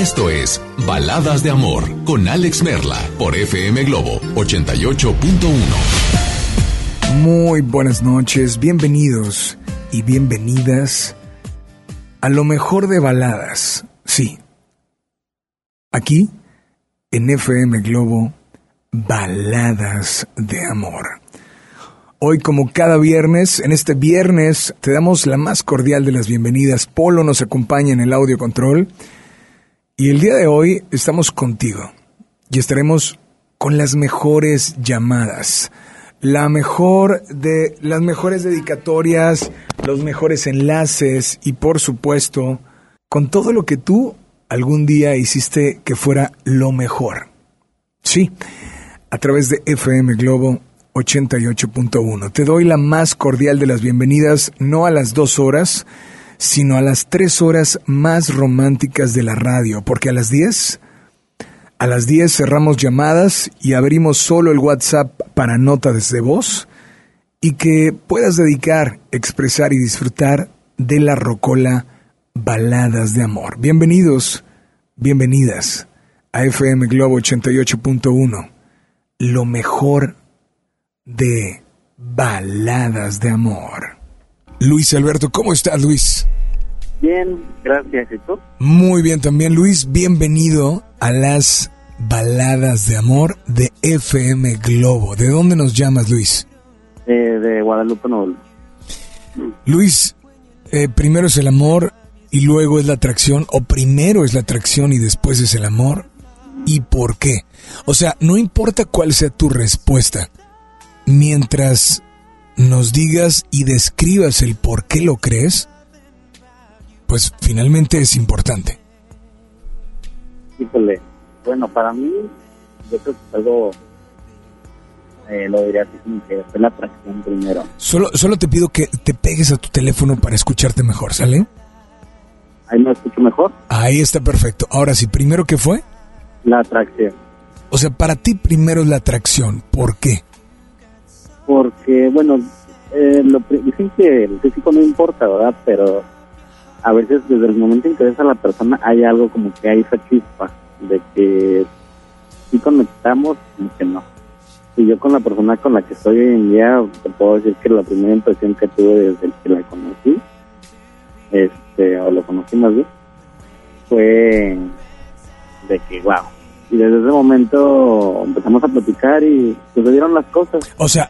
esto es Baladas de Amor con Alex Merla por FM Globo 88.1. Muy buenas noches, bienvenidos y bienvenidas a lo mejor de baladas. Sí, aquí en FM Globo, Baladas de Amor. Hoy, como cada viernes, en este viernes te damos la más cordial de las bienvenidas. Polo nos acompaña en el audio control. Y el día de hoy estamos contigo. Y estaremos con las mejores llamadas. La mejor de las mejores dedicatorias, los mejores enlaces y por supuesto, con todo lo que tú algún día hiciste que fuera lo mejor. Sí, a través de FM Globo 88.1. Te doy la más cordial de las bienvenidas, no a las dos horas, sino a las tres horas más románticas de la radio, porque a las diez, a las diez cerramos llamadas y abrimos solo el WhatsApp para nota desde voz y que puedas dedicar, expresar y disfrutar de la rocola Baladas de Amor. Bienvenidos, bienvenidas a FM Globo 88.1, lo mejor de baladas de amor. Luis Alberto, ¿cómo estás, Luis? Bien, gracias. ¿Y tú? Muy bien también, Luis. Bienvenido a las baladas de amor de FM Globo. ¿De dónde nos llamas, Luis? Eh, de Guadalupe, Nuevo. Luis, eh, primero es el amor y luego es la atracción, o primero es la atracción y después es el amor. ¿Y por qué? O sea, no importa cuál sea tu respuesta mientras nos digas y describas el por qué lo crees, pues finalmente es importante. Híjole, bueno, para mí, yo creo que es algo, eh, lo diría así como que fue la atracción primero. Solo, solo te pido que te pegues a tu teléfono para escucharte mejor, ¿sale? Ahí me escucho mejor. Ahí está perfecto. Ahora sí, primero qué fue? La atracción. O sea, para ti primero es la atracción. ¿Por qué? Porque, bueno, eh, lo, dicen que el físico no importa, ¿verdad? Pero a veces desde el momento en que ves a la persona hay algo como que hay esa chispa de que sí conectamos, como que no. Y yo con la persona con la que estoy hoy en día, te puedo decir que la primera impresión que tuve desde que la conocí, este, o lo conocí más bien, fue de que, wow. Y desde ese momento empezamos a platicar y sucedieron las cosas. O sea,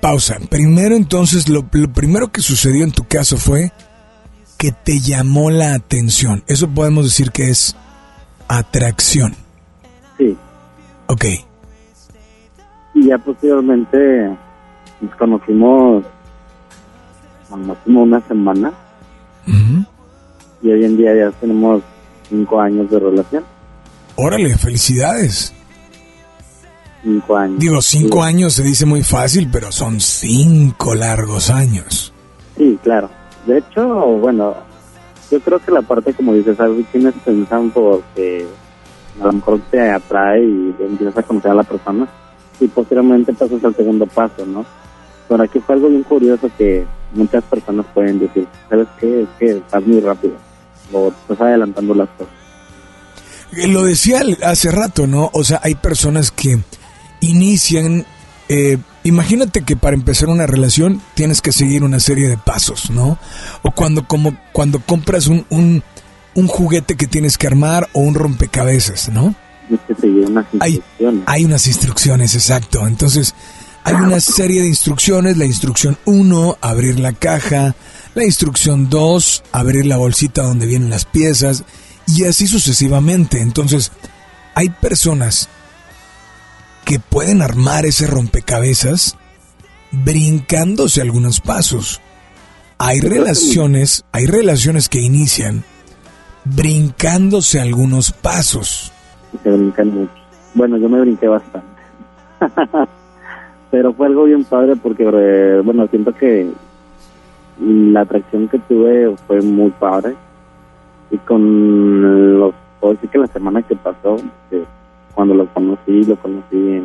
pausa. Primero entonces, lo, lo primero que sucedió en tu caso fue que te llamó la atención. Eso podemos decir que es atracción. Sí. Ok. Y ya posteriormente nos conocimos como una semana y hoy en día ya tenemos cinco años de relación. Órale, felicidades. Cinco años. Digo, cinco Sí. años se dice muy fácil, pero son cinco largos años. Sí, claro. De hecho, bueno, yo creo que la parte, como dices, algo tienes pensando porque a lo mejor te atrae y empiezas a conocer a la persona y posteriormente pasas al segundo paso, ¿no? Pero aquí fue algo bien curioso que muchas personas pueden decir, ¿sabes qué? Es que estás muy rápido o estás adelantando las cosas. Eh, Lo decía hace rato, ¿no? O sea, hay personas que inician... eh, imagínate que para empezar una relación tienes que seguir una serie de pasos, ¿no? O cuando, como, cuando compras un, un, un juguete que tienes que armar o un rompecabezas, ¿no? Unas Hay, hay unas instrucciones, exacto. Entonces, hay una serie de instrucciones. La instrucción 1, abrir la caja. La instrucción 2, abrir la bolsita donde vienen las piezas. Y así sucesivamente. Entonces, hay personas que pueden armar ese rompecabezas brincándose algunos pasos. Hay relaciones, hay relaciones que inician brincándose algunos pasos. se brincan mucho. Bueno, yo me brinqué bastante. Pero fue algo bien padre porque, eh, bueno, siento que la atracción que tuve fue muy padre. Y con los, puedo decir que la semana que pasó, cuando lo conocí, lo conocí en,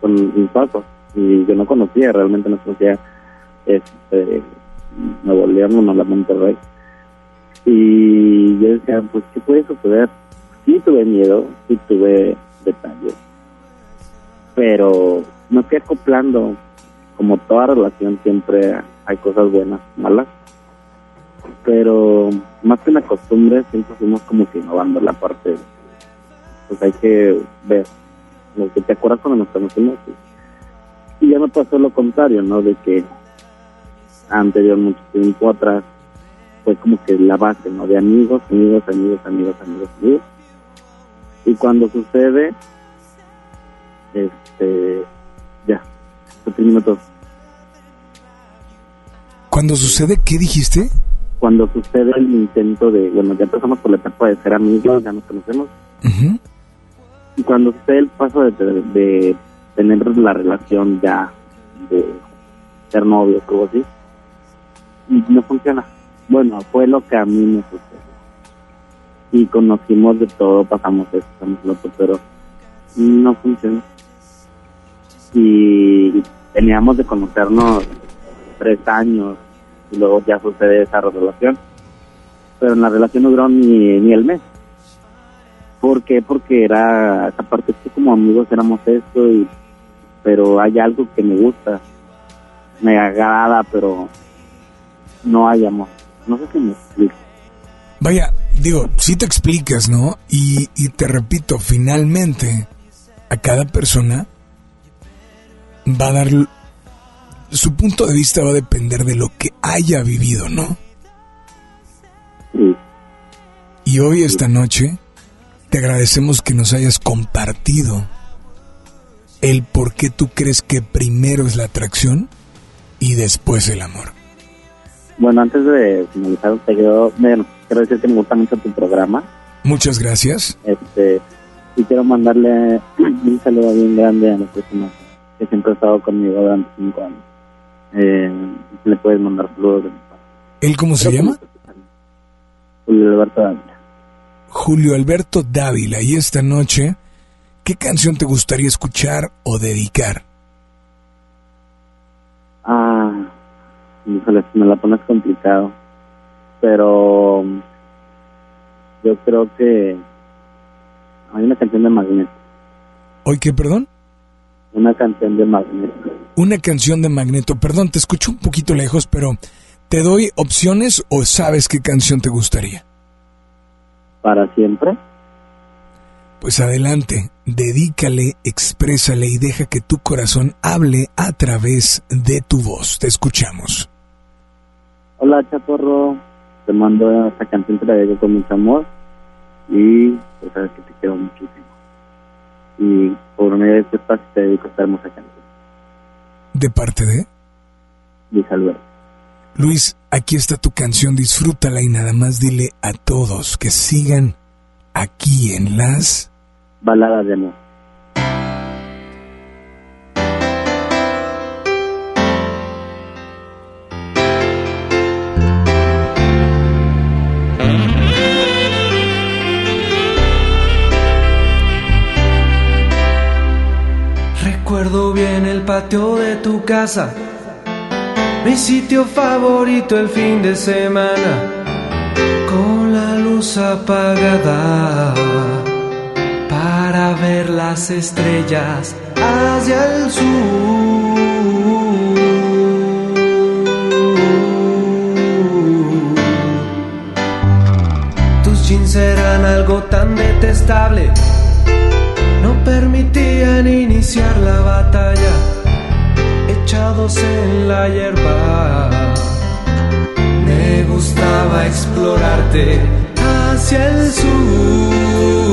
con mis pasos. Y yo no conocía, realmente no conocía este, Nuevo León, no la Monterrey. Y yo decía, pues, ¿qué puede suceder? Sí tuve miedo, sí tuve detalles, pero me fui acoplando. Como toda relación siempre hay cosas buenas, malas, pero más que una costumbre siempre fuimos como que innovando la parte, pues hay que ver lo que te acuerdas cuando nos conocimos. Y ya me pasó lo contrario, ¿no? De que anterior, mucho tiempo atrás, fue como que la base, ¿no? De amigos, amigos, amigos, amigos, amigos, amigos. Y cuando sucede, este, ya, se terminó todo. Cuando sucede, ¿qué dijiste? Cuando sucede el intento de, bueno, ya pasamos por la etapa de ser amigos, ya nos conocemos. Y cuando sucede el paso de, de, de tener la relación ya, de ser novios, algo así, y no funciona. Bueno, fue lo que a mí me sucedió. Y conocimos de todo, pasamos esto, pasamos lo otro, pero no funcionó. Y teníamos de conocernos tres años y luego ya sucede esa relación. Pero en la relación no duró ni, ni el mes. ¿Por qué? Porque era esa parte que como amigos éramos esto y pero hay algo que me gusta, me agrada, pero no hay amor. No sé si me explico. Vaya, digo, si te explicas, ¿no? Y, y te repito, finalmente, a cada persona va a dar... Su punto de vista va a depender de lo que haya vivido, ¿no? Sí, Y hoy, esta noche, te agradecemos que nos hayas compartido el por qué tú crees que primero es la atracción y después el amor. Bueno, antes de finalizar, te quiero, bueno, quiero decir que me gusta mucho tu programa. Muchas gracias. Este, y quiero mandarle un saludo bien grande a la persona que siempre ha estado conmigo durante cinco años. Eh, le puedes mandar saludos de mi parte. ¿Él cómo se llama? Julio Alberto Dávila. Julio Alberto Dávila. Y esta noche, ¿qué canción te gustaría escuchar o dedicar? Ah, híjole, me la pones complicado. Pero yo creo que hay una canción de Magneto. ¿Hoy qué, perdón? Una canción de Magneto. Una canción de Magneto. Perdón, te escucho un poquito lejos, pero ¿te doy opciones o sabes qué canción te gustaría? Para siempre. Pues adelante, dedícale, exprésale y deja que tu corazón hable a través de tu voz. Te escuchamos. Hola, Chaporro. Te mando esta canción, te la con mucho amor. Y pues sabes que te quiero muchísimo. Y por medio de este espacio te dedico esta hermosa canción. De parte de Luis Alberto. Luis, aquí está tu canción, disfrútala y nada más dile a todos que sigan aquí en las... Baladas de amor. Patio de tu casa, mi sitio favorito el fin de semana, con la luz apagada. Para ver las estrellas hacia el sur. Tus jeans eran algo tan detestable. No permitían iniciar la batalla, en la hierba. Me gustaba explorarte hacia el sur.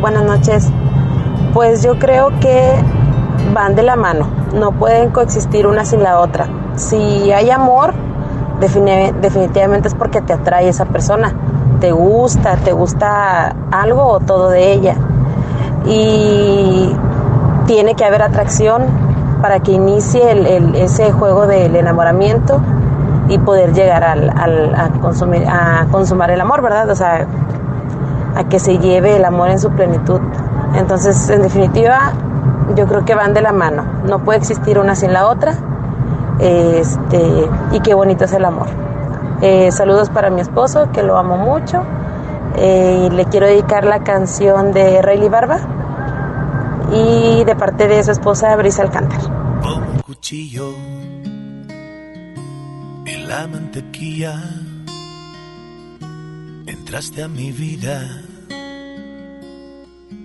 Buenas noches. Pues yo creo que van de la mano, no pueden coexistir una sin la otra. Si hay amor, definitivamente es porque te atrae esa persona, te gusta, te gusta algo o todo de ella. Y tiene que haber atracción para que inicie ese juego del enamoramiento y poder llegar a, consumir, a consumar el amor, ¿verdad? O sea, a que se lleve el amor en su plenitud. Entonces, en definitiva, yo creo que van de la mano. No puede existir una sin la otra. Este, y qué bonito es el amor. Eh, saludos para mi esposo, que lo amo mucho. Eh, y le quiero dedicar la canción de Rayleigh Barba. Y de parte de su esposa, Brisa Alcántar. Como cuchillo en la mantequilla entraste a mi vida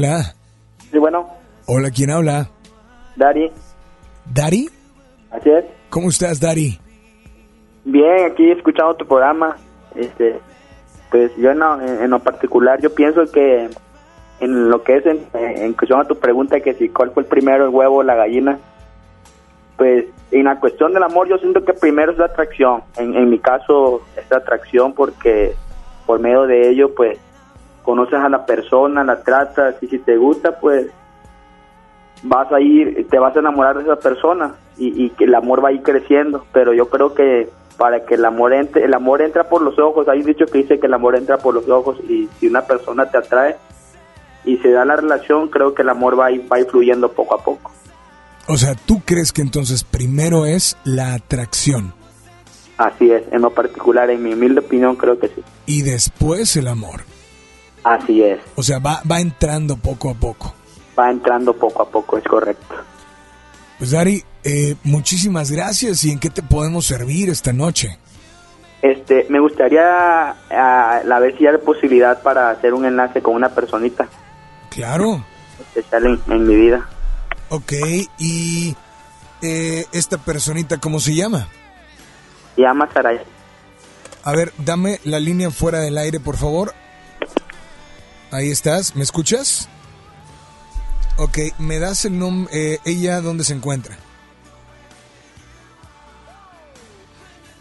Hola. Sí, bueno, Hola, ¿quién habla? Dari, ¿Dari? así es. ¿Cómo estás, Dari? Bien, aquí escuchando tu programa. Este, pues yo en lo, en lo particular, yo pienso que en lo que es en, en cuestión a tu pregunta, que si cuál fue el primero, el huevo o la gallina, pues en la cuestión del amor, yo siento que primero es la atracción. En, en mi caso, es la atracción porque por medio de ello, pues conoces a la persona, la tratas y si te gusta, pues vas a ir, te vas a enamorar de esa persona y, y que el amor va a ir creciendo. Pero yo creo que para que el amor entre, el amor entra por los ojos. Hay un dicho que dice que el amor entra por los ojos y si una persona te atrae y se da la relación, creo que el amor va ir, va a ir fluyendo poco a poco. O sea, ¿tú crees que entonces primero es la atracción Así es, en lo particular, en mi humilde opinión, creo que sí. y después el amor? Así es, O sea, va, va entrando poco a poco. va entrando poco a poco, es correcto. Pues Dari, eh, muchísimas gracias. ¿Y en qué te podemos servir esta noche? Este, me gustaría a, la ver si hay posibilidad para hacer un enlace con una personita Claro. especial en, en mi vida. Ok, y eh, esta personita, ¿cómo se llama? Se llama Saray. A ver, dame la línea fuera del aire, por favor. Ahí estás, ¿me escuchas? Ok, ¿me das el nombre? ¿Ella dónde se encuentra?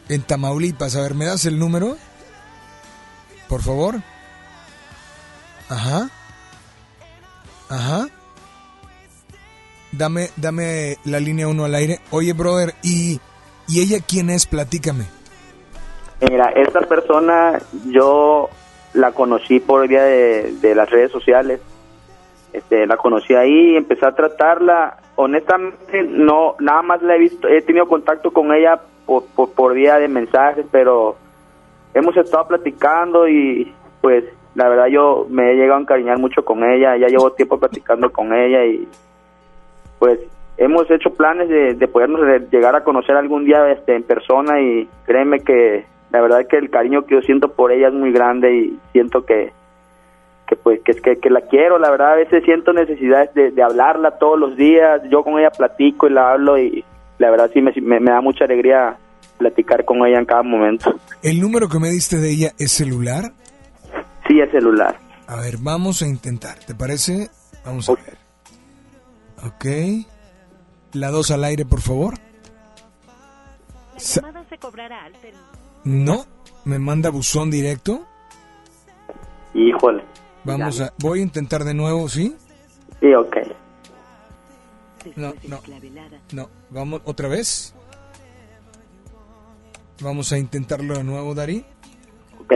En Tamaulipas. A ver, ¿me das el número? Por favor. Ajá. Ajá. Dame, dame la línea 1 al aire. Oye, brother, ¿y, ¿y ella quién es? Platícame. Mira, esta persona yo la conocí por vía de, de las redes sociales. Este, la conocí ahí, empecé a tratarla. Honestamente, no, nada más la he visto, he tenido contacto con ella por, por, por vía de mensajes, pero hemos estado platicando y pues la verdad yo me he llegado a encariñar mucho con ella. Ya llevo tiempo platicando con ella y pues hemos hecho planes de, de podernos llegar a conocer algún día este, en persona y créeme que la verdad que el cariño que yo siento por ella es muy grande y siento que que pues que, que, que la quiero, la verdad a veces siento necesidad de, de hablarla todos los días, yo con ella platico y la hablo y la verdad sí me, me, me da mucha alegría platicar con ella en cada momento. ¿El número que me diste de ella es celular? Sí, es celular. A ver, vamos a intentar. ¿Te parece? Vamos a ver. Ok. La 2 al aire, por favor. Sa- se cobrará al. No, me manda buzón directo. Híjole. Vamos a... Voy a intentar de nuevo, ¿sí? Sí, ok. No, no. No, vamos otra vez. Vamos a intentarlo de nuevo, Dari. Ok.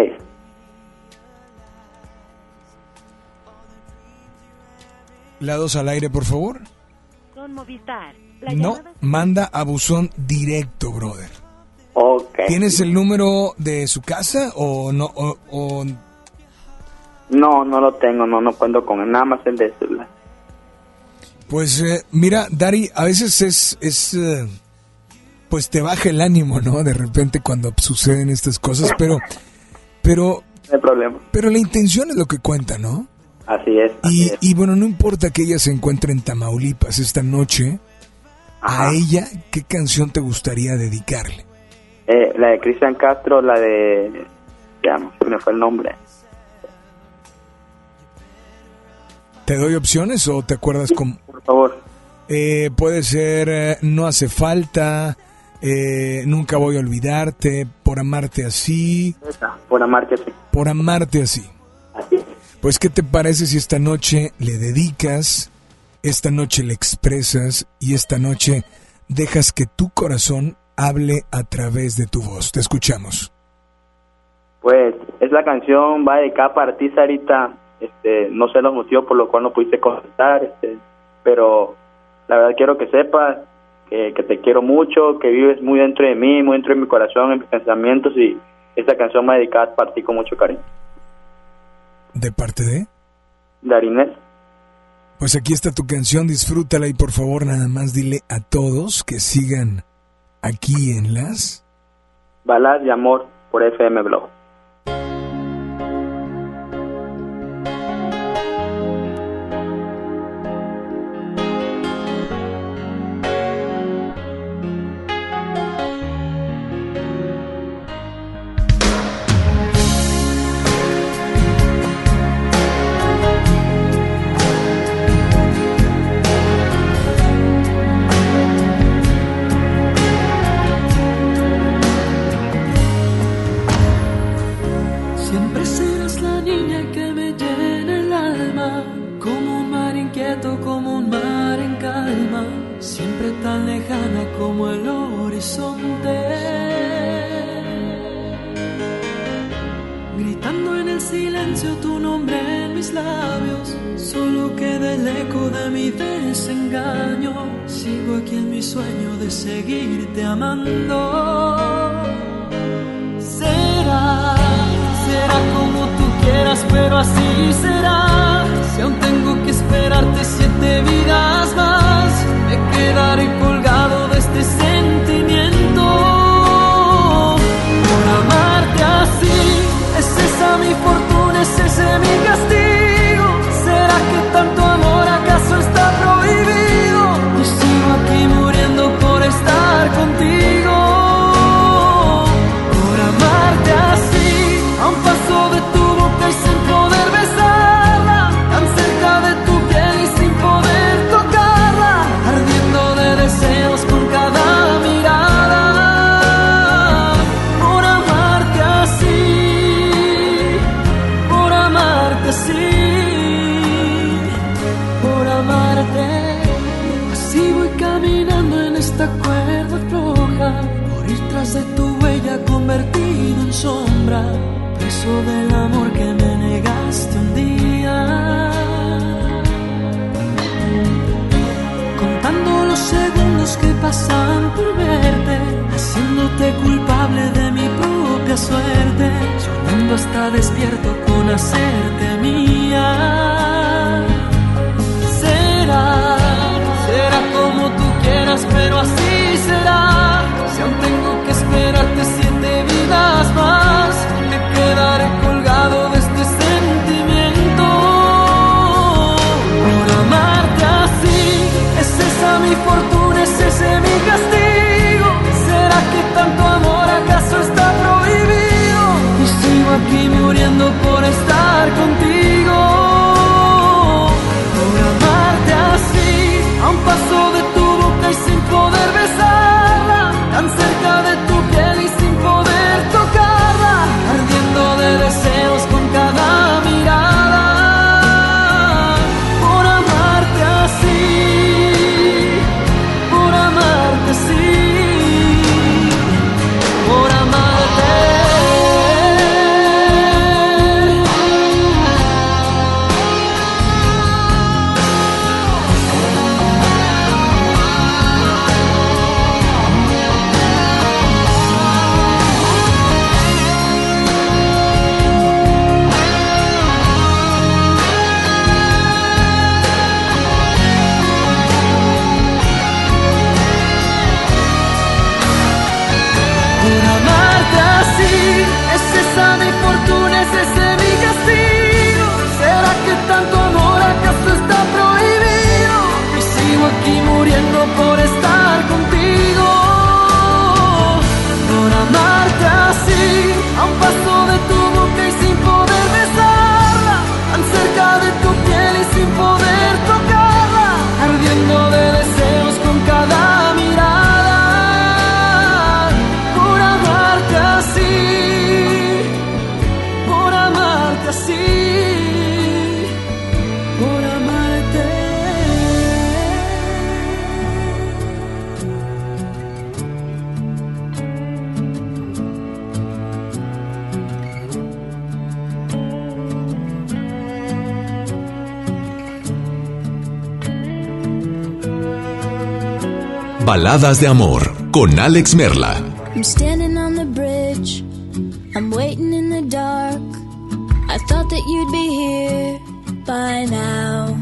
La 2 al aire, por favor. Con Movistar. La No, llamada manda a buzón directo, brother. ¿Tienes el número de su casa o no? O, o- No, no lo tengo, no, no cuento con él, nada más el de celular. Pues eh, mira, Dari, a veces es, es eh, pues te baja el ánimo, ¿no? De repente cuando suceden estas cosas, pero, pero, No hay problema. pero la intención es lo que cuenta, ¿no? Así es. así Y, es. y bueno, no importa que ella se encuentre en Tamaulipas esta noche, Ajá. a ella, ¿qué canción te gustaría dedicarle? Eh, la de Cristian Castro, la de... Ya, se me fue el nombre. ¿Te doy opciones o te acuerdas con... Por favor. Eh, puede ser eh, No hace falta, eh, Nunca voy a olvidarte, Por amarte así, Esa, por amarte así. Por amarte así. Así es. Pues, ¿qué te parece si esta noche le dedicas, esta noche le expresas y esta noche dejas que tu corazón hable a través de tu voz? Te escuchamos. Pues esa canción va dedicada para ti, Sarita. Este, no sé los motivos por los cuales no pudiste contestar, este, pero la verdad quiero que sepas que, que te quiero mucho, que vives muy dentro de mí, muy dentro de mi corazón, en mis pensamientos y esta canción va dedicada para ti con mucho cariño. ¿De parte de? Darinés, Pues aquí está tu canción, disfrútala y por favor nada más dile a todos que sigan aquí en las... Balas de Amor por FM Blog. Baladas de amor con Alex Merla. I'm standing on the bridge. I'm waiting in the dark. I thought that you'd be here by now.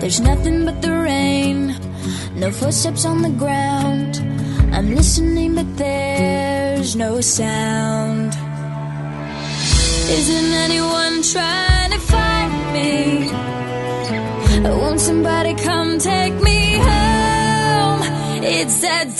There's nothing but the rain, no footsteps on the ground. I'm listening, but there's no sound. Isn't anyone trying to find me? Won't somebody come take me? dead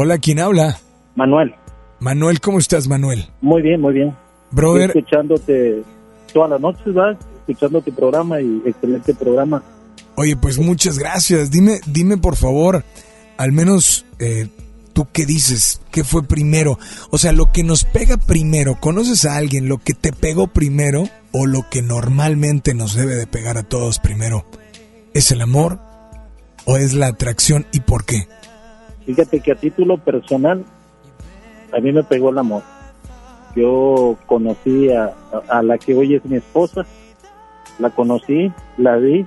Hola, ¿quién habla? Manuel. Manuel, ¿cómo estás, Manuel? Muy bien, muy bien. Brother, Estoy escuchándote todas las noches, ¿verdad? Escuchando tu programa y excelente programa. oye, pues muchas gracias. Dime, dime por favor, al menos eh, tú qué dices, qué fue primero. O sea, lo que nos pega primero, ¿conoces a alguien lo que te pegó primero o lo que normalmente nos debe de pegar a todos primero? ¿Es el amor o es la atracción y por qué? Fíjate que a título personal, a mí me pegó el amor. Yo conocí a, a- la que hoy es mi esposa, la conocí, la vi,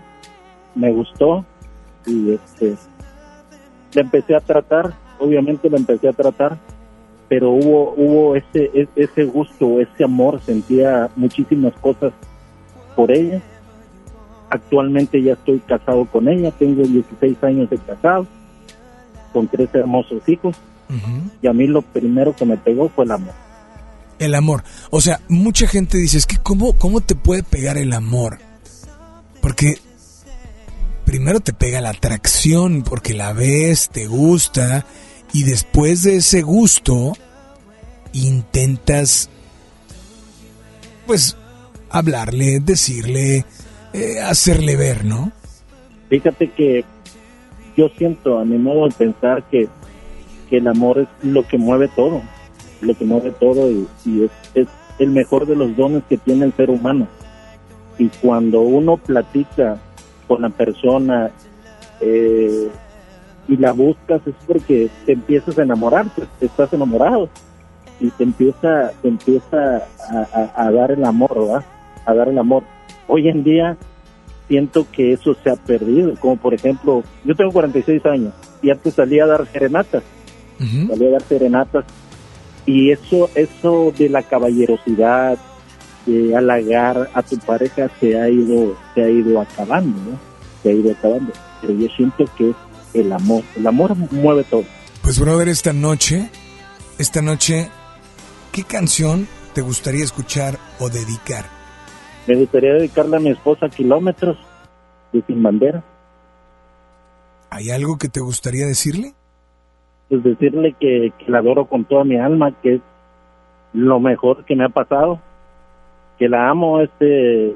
me gustó y este, la empecé a tratar, obviamente la empecé a tratar, pero hubo hubo ese ese gusto, ese amor, sentía muchísimas cosas por ella. Actualmente ya estoy casado con ella, tengo 16 años de casado, con tres hermosos hijos, y a mí lo primero que me pegó fue el amor. El amor. O sea, mucha gente dice, es que ¿cómo, cómo te puede pegar el amor? Porque primero te pega la atracción porque la ves, te gusta y después de ese gusto intentas pues hablarle, decirle, eh, hacerle ver, ¿no? Fíjate que yo siento a mi modo de pensar que, que el amor es lo que mueve todo, lo que mueve todo y, es, es el mejor de los dones que tiene el ser humano. Y cuando uno platica con la persona eh, y la buscas es porque te empiezas a enamorar, pues, estás enamorado y te empieza, te empieza a- a dar el amor, ¿verdad? A dar el amor. Hoy en día siento que eso se ha perdido, como por ejemplo, yo tengo 46 años y antes salía a dar serenatas, salía a dar serenatas y eso, eso de la caballerosidad, de halagar a tu pareja se ha ido, se ha ido acabando, ¿no? Se ha ido acabando. Pero yo siento que es el amor, el amor mueve todo. Pues brother, esta noche, esta noche, ¿qué canción te gustaría escuchar o dedicar? Me gustaría dedicarle a mi esposa kilómetros de sin bandera, ¿Hay algo que te gustaría decirle? pues decirle que, que la adoro con toda mi alma, que es lo mejor que me ha pasado, que la amo este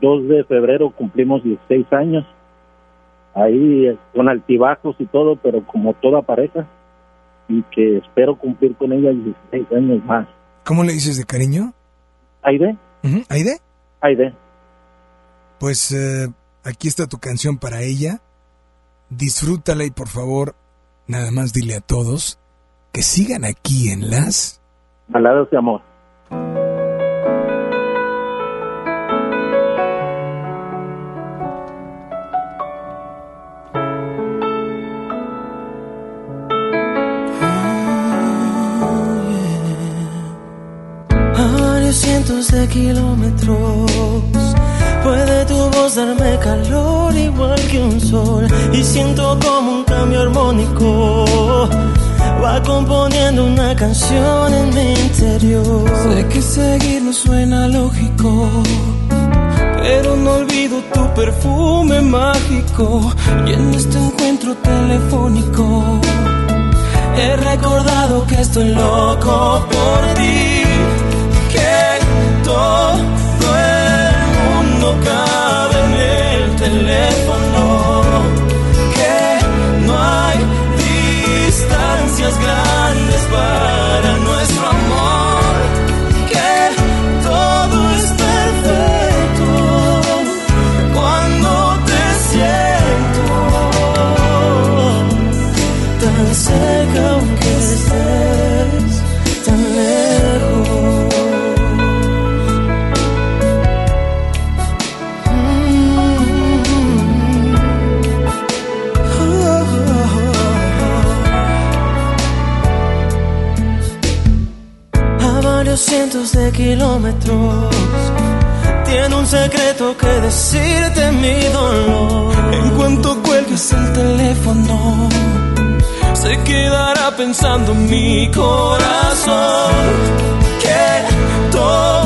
2 de febrero cumplimos 16 años, ahí con altibajos y todo, pero como toda pareja, y que espero cumplir con ella 16 años más. ¿Cómo le dices de cariño? Aide, Ujú, ¿Aide? Aide, Pues eh, aquí está tu canción para ella. Disfrútala y por favor, nada más dile a todos que sigan aquí en las... baladas de amor. De kilómetros puede tu voz darme calor igual que un sol y siento como un cambio armónico va componiendo una canción en mi interior. Sé que seguir no suena lógico. Pero no olvido tu perfume mágico y en este encuentro telefónico He recordado que estoy loco por ti, todo el mundo cabe en el teléfono, que no hay distancias grandes para nuestro amor, que todo es perfecto cuando te siento tan cerca cientos de kilómetros tiene un secreto que decirte mi dolor. En cuanto cuelgues el teléfono, se quedará pensando mi corazón que todo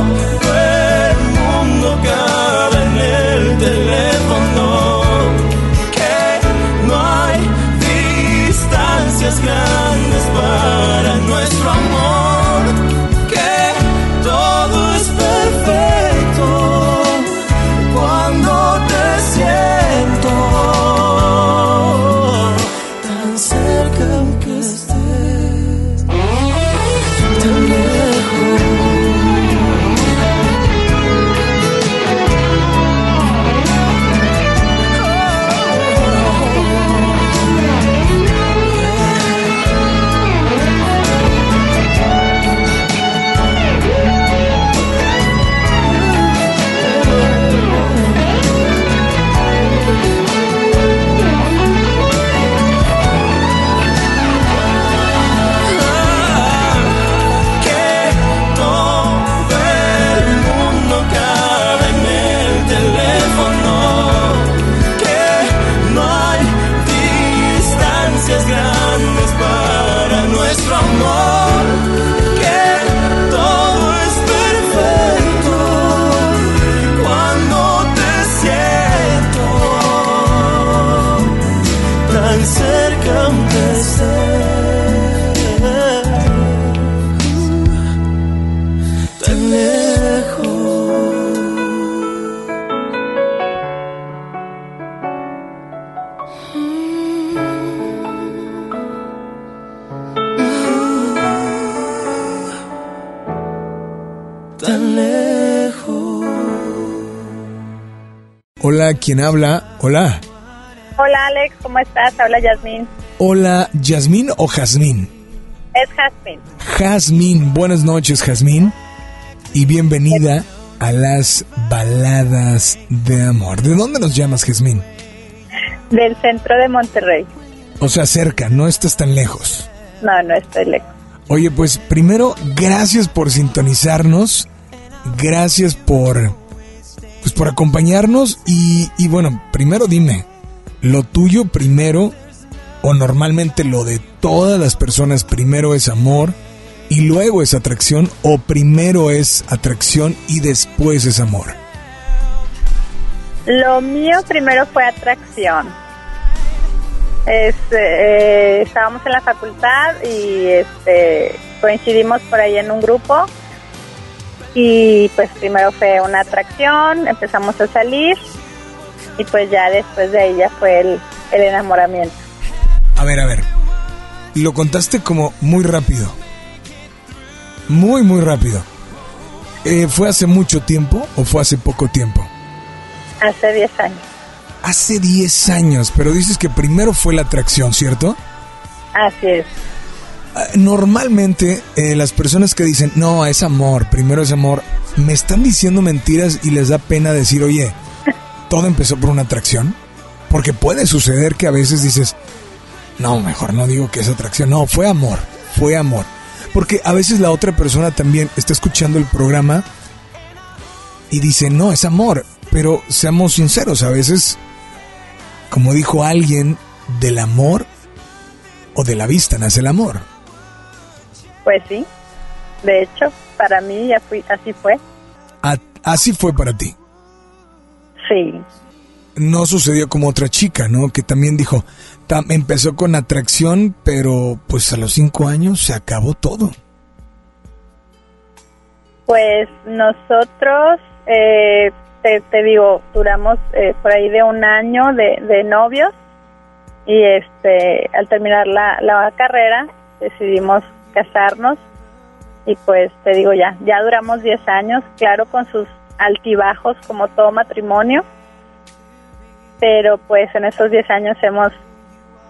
¿quién habla? Hola. Hola Alex, ¿cómo estás? Habla Yasmín. Hola, ¿Yasmín o Jazmín? Es Jasmine. Jazmín, buenas noches, Jazmín. Y bienvenida a las baladas de amor. ¿De dónde nos llamas, Jazmín? Del centro de Monterrey. O sea, cerca, no estás tan lejos. No, no estoy lejos. Oye, pues primero, gracias por sintonizarnos. Gracias por. Por acompañarnos. Y, y bueno, primero dime, ¿lo tuyo primero o normalmente lo de todas las personas primero es amor y luego es atracción o primero es atracción y después es amor? Lo mío primero fue atracción. Es, eh, estábamos en la facultad y este, coincidimos por ahí en un grupo y pues primero fue una atracción, empezamos a salir y pues ya después de ahí ya fue el, el enamoramiento. A ver, a ver. Lo contaste como muy rápido. Muy, muy rápido. Eh, ¿Fue hace mucho tiempo o fue hace poco tiempo? Hace 10 años. Hace 10 años, pero dices que primero fue la atracción, ¿cierto? Así es. Ah, Normalmente eh, las personas que dicen, no, es amor, primero es amor, me están diciendo mentiras y les da pena decir, oye, todo empezó por una atracción. Porque puede suceder que a veces dices, no, mejor no digo que es atracción, no, fue amor, fue amor. Porque a veces la otra persona también está escuchando el programa y dice, no, es amor. Pero seamos sinceros, a veces, como dijo alguien, del amor o de la vista nace el amor. Pues sí. De hecho, para mí ya fui, así fue. A- así fue para ti. Sí. No sucedió como otra chica, ¿no? Que también dijo, tam- empezó con atracción, pero pues a los cinco años se acabó todo. Pues nosotros, eh, te, te digo, duramos eh, por ahí de un año de, de novios y este, al terminar la, la carrera decidimos casarnos y pues te digo ya, ya duramos 10 años, claro con sus altibajos como todo matrimonio, pero pues en esos 10 años hemos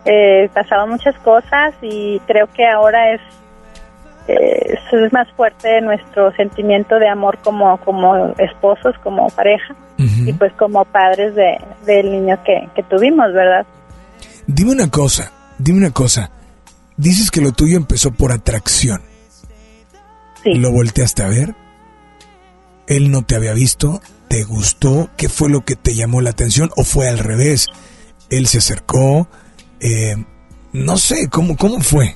eh, pasado muchas cosas y creo que ahora es eh, es más fuerte nuestro sentimiento de amor como como esposos, como pareja y pues como padres de, del niño que, que tuvimos, ¿verdad? Dime una cosa, dime una cosa. Dices que lo tuyo empezó por atracción. Sí. ¿Lo volteaste a ver? ¿Él no te había visto? ¿Te gustó? ¿Qué fue lo que te llamó la atención? ¿O fue al revés? ¿Él se acercó? Eh, no sé, ¿cómo, ¿cómo fue?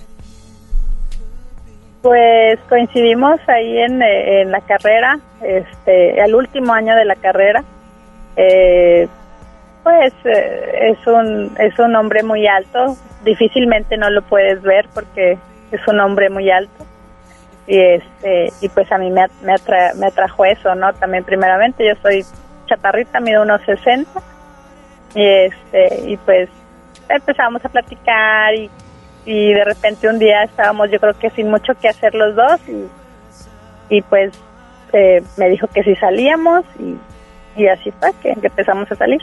Pues coincidimos ahí en, eh, en la carrera, este, el último año de la carrera. Eh, pues eh, es un es un hombre muy alto, difícilmente no lo puedes ver porque es un hombre muy alto y este y pues a mí me, me, atra- me atrajo eso, ¿no? También primeramente yo soy chaparrita, mido unos 60 y este y pues empezamos a platicar y, y de repente un día estábamos yo creo que sin mucho que hacer los dos y, y pues eh, me dijo que si salíamos y, y así fue que empezamos a salir.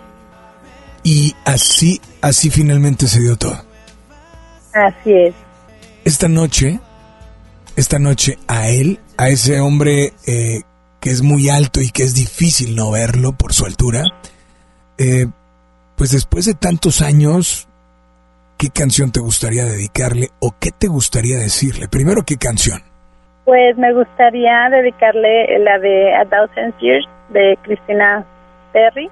Y así, así finalmente se dio todo. Así es. Esta noche, esta noche a él, a ese hombre eh, que es muy alto y que es difícil no verlo por su altura, eh, pues después de tantos años, ¿qué canción te gustaría dedicarle o qué te gustaría decirle? Primero, ¿qué canción? Pues me gustaría dedicarle la de A Thousand Years de Cristina Perry.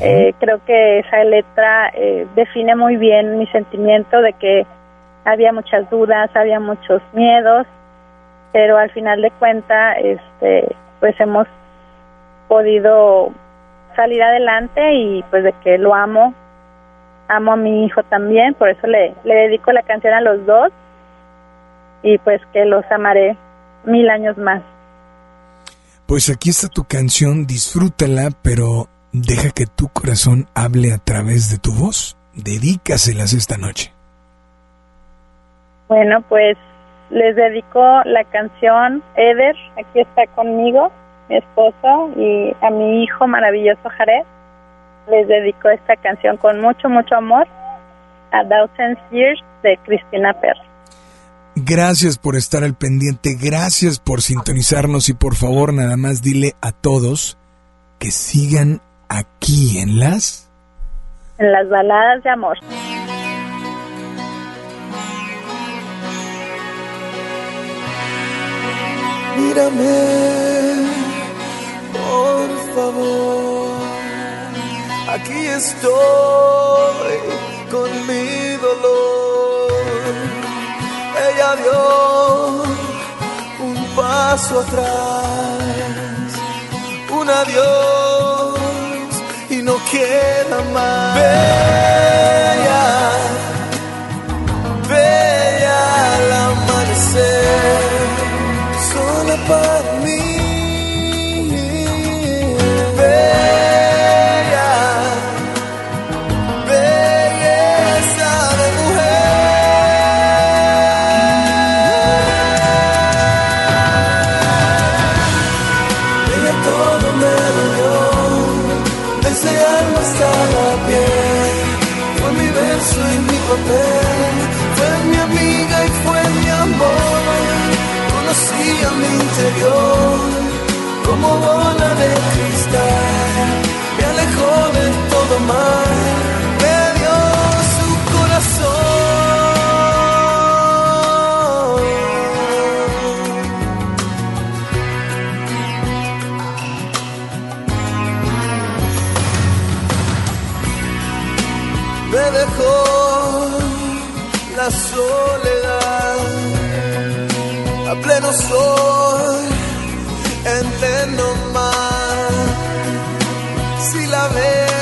Eh, creo que esa letra eh, define muy bien mi sentimiento de que había muchas dudas, había muchos miedos, pero al final de cuentas, este, pues hemos podido salir adelante y pues de que lo amo amo a mi hijo también, por eso le, le dedico la canción a los dos y pues que los amaré mil años más. Pues aquí está tu canción, disfrútala, pero deja que tu corazón hable a través de tu voz. Dedícaselas esta noche. Bueno, pues les dedico la canción Eder, aquí está conmigo, mi esposo, y a mi hijo maravilloso Jared. Les dedico esta canción con mucho, mucho amor a Thousand Years de Cristina Perry. Gracias por estar al pendiente, gracias por sintonizarnos y por favor nada más dile a todos que sigan aquí en las... En las baladas de amor. Mírame, por favor. Aquí estoy con mi dolor. Ella dio un paso atrás, un adiós queda más. Bella, bella al amanecer sola para interior como bola de cristal. Me alejó de todo mal, me dio su corazón. Me dejó pleno sol, entiendo más. Si la ves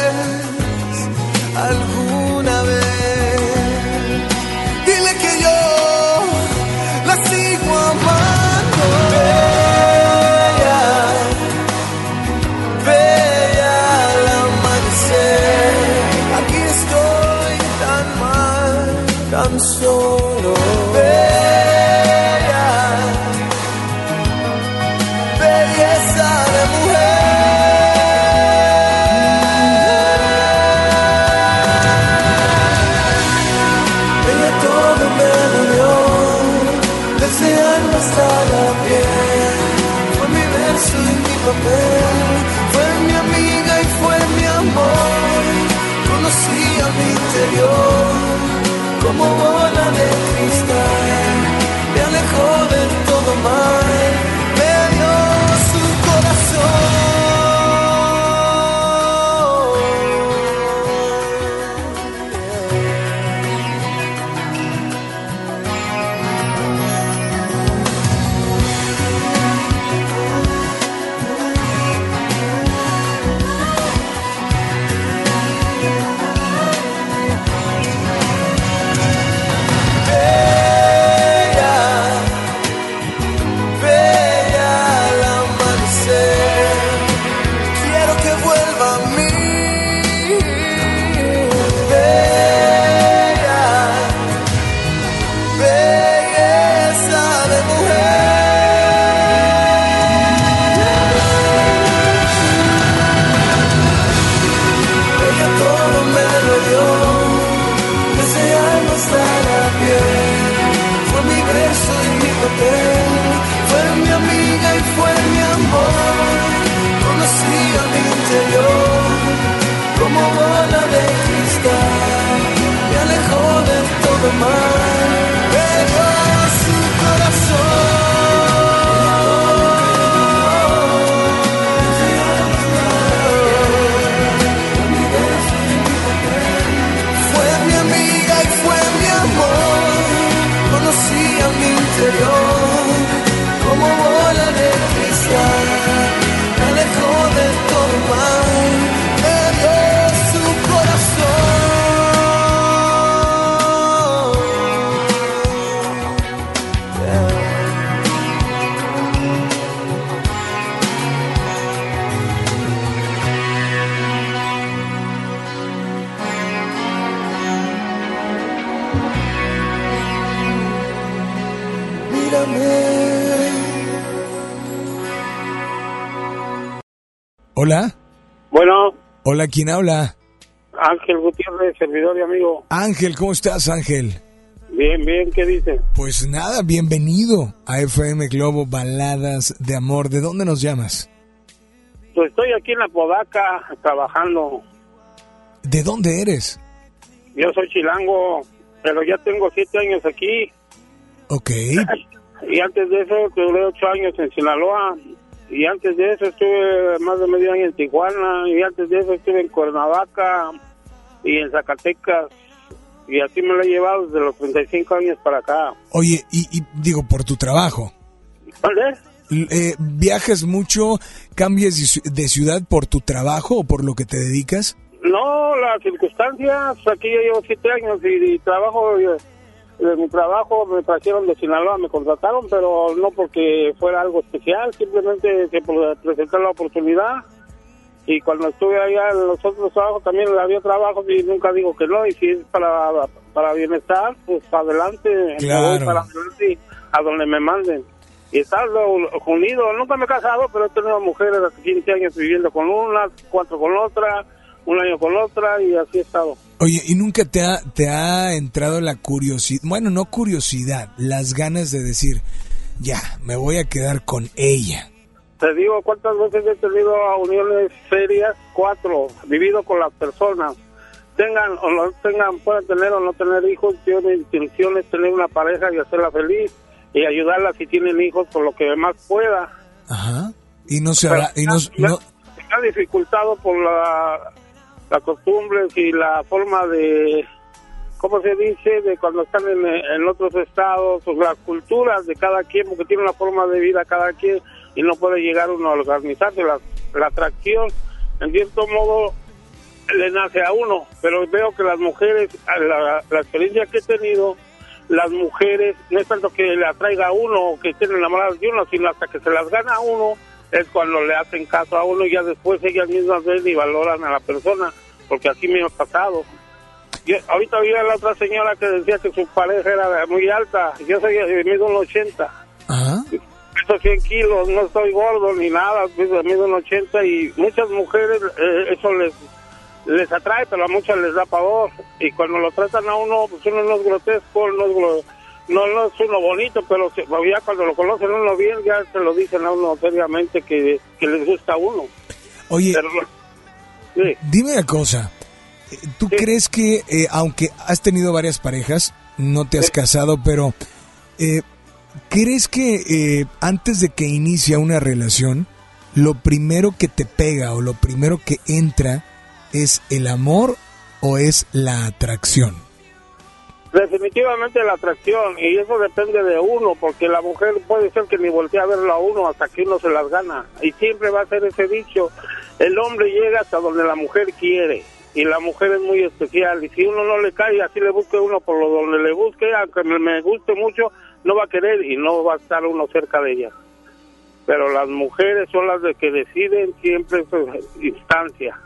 Hola, ¿quién habla? Ángel Gutiérrez, servidor y amigo. Ángel, ¿cómo estás, Ángel? Bien, bien, ¿qué dice? Pues nada, bienvenido a FM Globo Baladas de Amor. ¿De dónde nos llamas? Pues estoy aquí en la Podaca trabajando. ¿De dónde eres? Yo soy chilango, pero ya tengo siete años aquí. Ok. Y antes de eso, duré ocho años en Sinaloa. Y antes de eso estuve más de medio año en Tijuana. Y antes de eso estuve en Cuernavaca y en Zacatecas. Y así me lo he llevado desde los 35 años para acá. Oye, y, y digo, por tu trabajo. ¿Vale? Eh, ¿Viajas mucho, cambias de ci- de ciudad por tu trabajo o por lo que te dedicas? No, las circunstancias, aquí yo llevo siete años y, y trabajo, eh, de mi trabajo me trajeron de Sinaloa, me contrataron, pero no porque fuera algo especial, simplemente se pre- presentó la oportunidad. Y cuando estuve allá en los otros trabajos también había trabajos y nunca digo que no, y si es para, para bienestar, pues adelante, Claro. para adelante a donde me manden. Y estar unido, nunca me he casado, pero he tenido mujeres hace 15 años viviendo con una, cuatro con otra, un año con otra y así he estado. Oye, ¿y nunca te ha, te ha entrado la curiosidad, bueno, no curiosidad, las ganas de decir, ya, me voy a quedar con ella? Te digo cuántas veces he tenido uniones serias, cuatro, vivido con las personas. Tengan o no tengan, puedan tener o no tener hijos, yo mi intención es tener una pareja y hacerla feliz y ayudarla si tienen hijos con lo que más pueda. Ajá. Y no se Pero habrá, y no, ha dificultado por la, la costumbre y la forma de, ¿cómo se dice? De cuando están en, en otros estados, o las culturas de cada quien, porque tiene una forma de vida cada quien y no puede llegar uno a organizarse. La, la atracción, en cierto modo, le nace a uno, pero veo que las mujeres, la, la experiencia que he tenido, las mujeres, no es tanto que le atraiga a uno o que estén enamoradas de uno, sino hasta que se las gana a uno, es cuando le hacen caso a uno y ya después ellas mismas ven y valoran a la persona, porque así me ha pasado. Yo, ahorita había la otra señora que decía que su pareja era muy alta, yo soy de mido un 80. Peso 100 kilos, no estoy gordo ni nada, mido un 80 y muchas mujeres eh, eso les les atrae, pero a muchas les da pavor. Y cuando lo tratan a uno, pues uno no es grotesco, no es, no, no es uno bonito, pero ya cuando lo conocen uno bien, ya se lo dicen a uno seriamente que, que les gusta a uno. Oye, Pero, sí. dime una cosa. ¿Tú crees que, eh, aunque has tenido varias parejas, no te has casado, pero eh, ¿crees que eh, antes de que inicia una relación, lo primero que te pega o lo primero que entra es el amor o es la atracción? Definitivamente la atracción, y eso depende de uno, porque la mujer puede ser que ni voltee a verlo a uno hasta que uno se las gana. Y siempre va a ser ese dicho, el hombre llega hasta donde la mujer quiere, y la mujer es muy especial, y si uno no le cae, así le busque uno por lo donde le busque, aunque me, guste mucho, no va a querer y no va a estar uno cerca de ella. Pero las mujeres son las de que deciden siempre su instancia.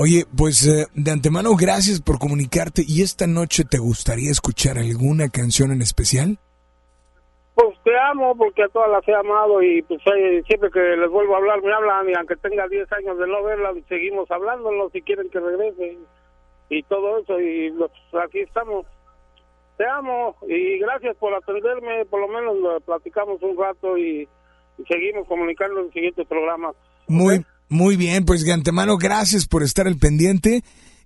Oye, pues eh, de antemano gracias por comunicarte y esta noche te gustaría escuchar alguna canción en especial? Pues te amo porque a todas las he amado y pues siempre que les vuelvo a hablar me hablan y aunque tenga 10 años de no verlas seguimos hablándonos si quieren que regrese y todo eso y pues, aquí estamos. Te amo y gracias por atenderme, por lo menos lo platicamos un rato y, y seguimos comunicando en el siguiente programa. Muy, muy bien, pues de antemano gracias por estar al pendiente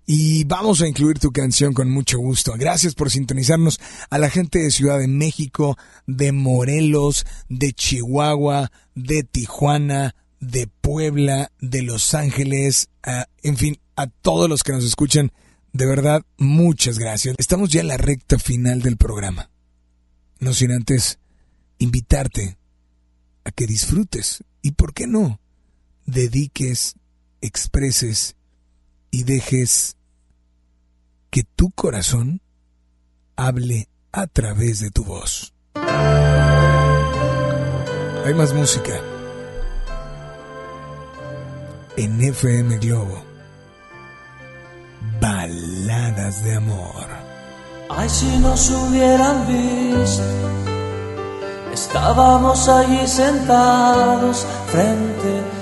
y vamos a incluir tu canción con mucho gusto. Gracias por sintonizarnos a la gente de Ciudad de México, de Morelos, de Chihuahua, de Tijuana, de Puebla, de Los Ángeles, a- en fin, a todos los que nos escuchan. De verdad, muchas gracias. Estamos ya en la recta final del programa. No sin antes invitarte a que disfrutes y, ¿por qué no? Dediques, expreses y dejes que tu corazón hable a través de tu voz. Hay más música en FM Globo. Baladas de amor. Ay, si nos hubieran visto Estábamos allí sentados frente a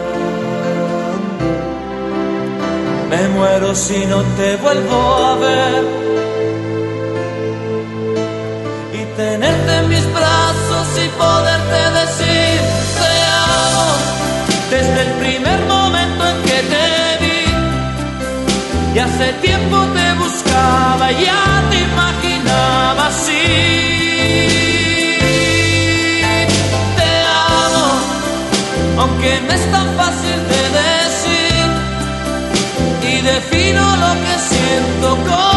Me muero si no te vuelvo a ver. Y tenerte en mis brazos y poderte decir te amo desde el primer momento en que te vi. Y hace tiempo te buscaba y ya te imaginaba así. Aunque no es tan fácil. Defino lo que siento con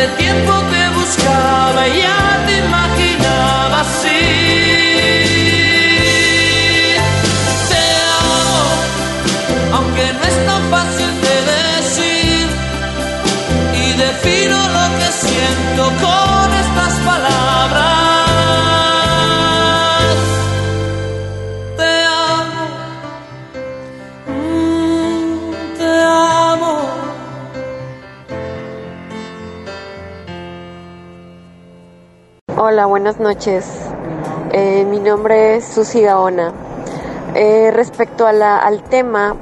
hace tiempo te buscaba ya Hola, buenas noches. Eh, mi nombre es Susi Gaona. Eh, respecto al tema,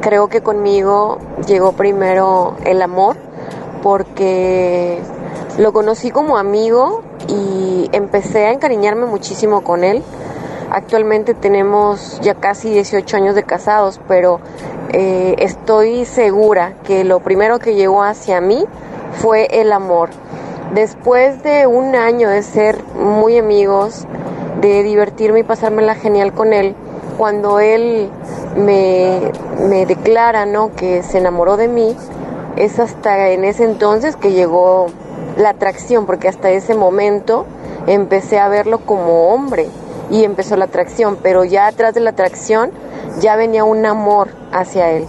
creo que conmigo llegó primero el amor porque lo conocí como amigo y empecé a encariñarme muchísimo con él. Actualmente tenemos ya casi 18 años de casados, pero eh, estoy segura que lo primero que llegó hacia mí fue el amor. Después de un año de ser muy amigos, de divertirme y pasármela genial con él, cuando él me, me declara ¿no? que se enamoró de mí, es hasta en ese entonces que llegó la atracción, porque hasta ese momento empecé a verlo como hombre y empezó la atracción, pero ya atrás de la atracción ya venía un amor hacia él.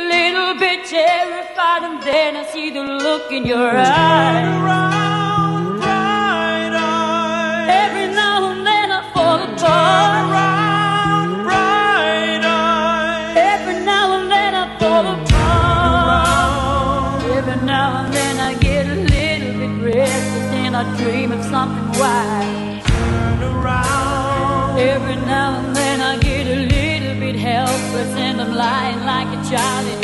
a bit terrified, and then I see the look in your eyes. Around, bright eyes. Every now and then I fall apart. Around, bright eyes. Every now and then I fall apart. Every now and then I get a little bit restless, and I dream of something wild. Turn around. Every now and then I get a little bit helpless, and I'm lying like a child.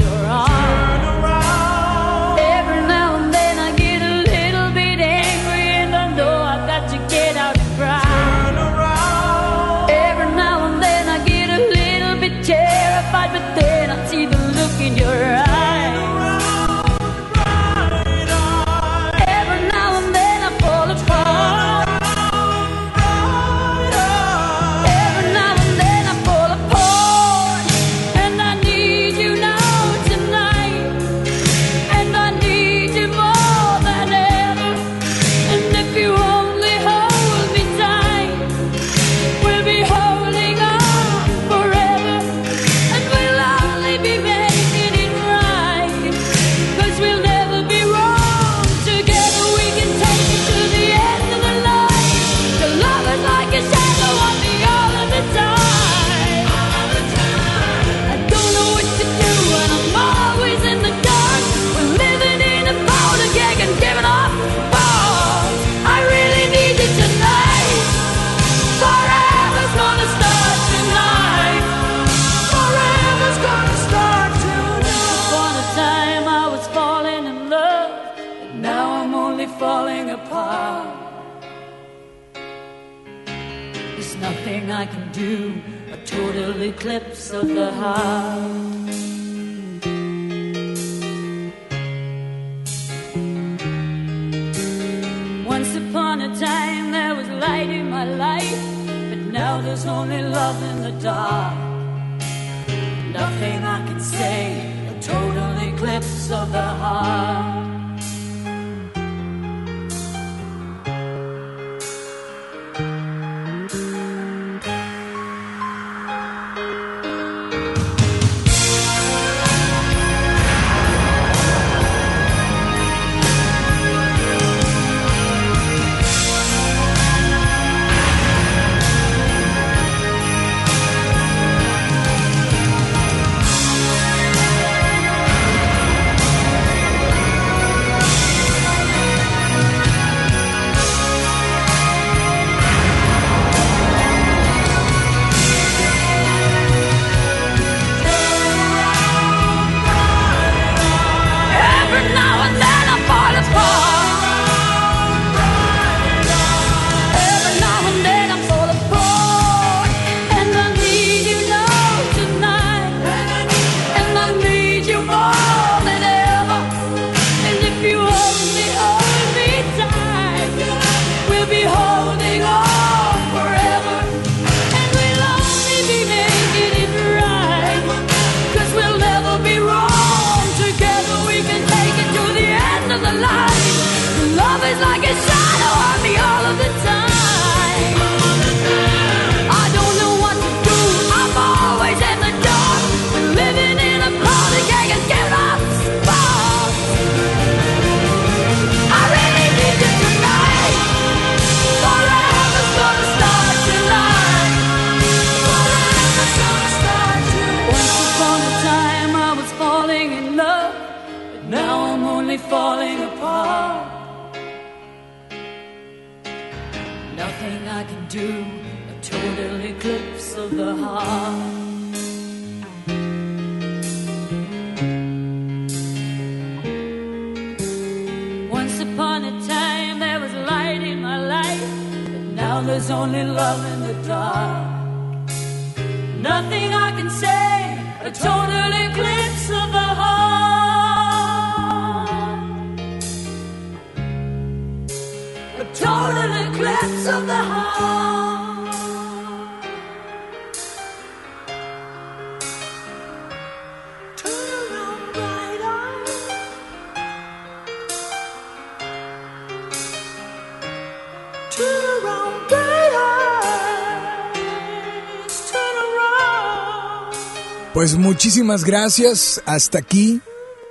Pues muchísimas gracias, hasta aquí,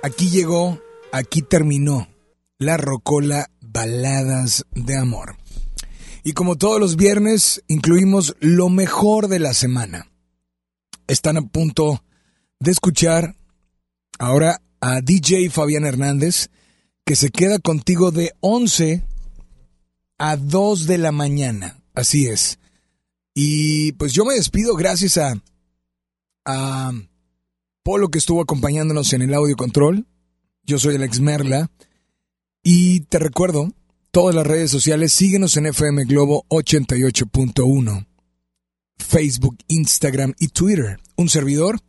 aquí llegó, aquí terminó la Rocola baladas de amor. Y como todos los viernes, incluimos lo mejor de la semana. Están a punto de escuchar ahora a DJ Fabián Hernández, que se queda contigo de 11 a 2 de la mañana. Así es. Y pues yo me despido gracias a, a Polo que estuvo acompañándonos en el audio control. Yo soy Alex Merla. Y te recuerdo, todas las redes sociales, síguenos en FM Globo 88.1. Facebook, Instagram y Twitter. Un servidor.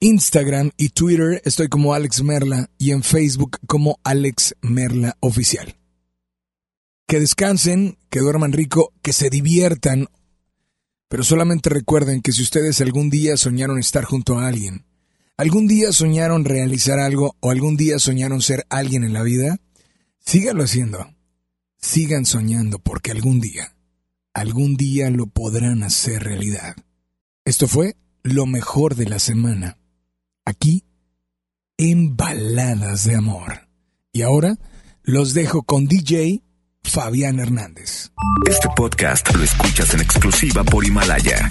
Instagram y Twitter estoy como Alex Merla y en Facebook como Alex Merla Oficial. Que descansen, que duerman rico, que se diviertan, pero solamente recuerden que si ustedes algún día soñaron estar junto a alguien, algún día soñaron realizar algo o algún día soñaron ser alguien en la vida, síganlo haciendo. Sigan soñando porque algún día, algún día lo podrán hacer realidad. Esto fue lo mejor de la semana, aquí en Baladas de Amor. Y ahora los dejo con DJ Fabián Hernández. Este podcast lo escuchas en exclusiva por Himalaya.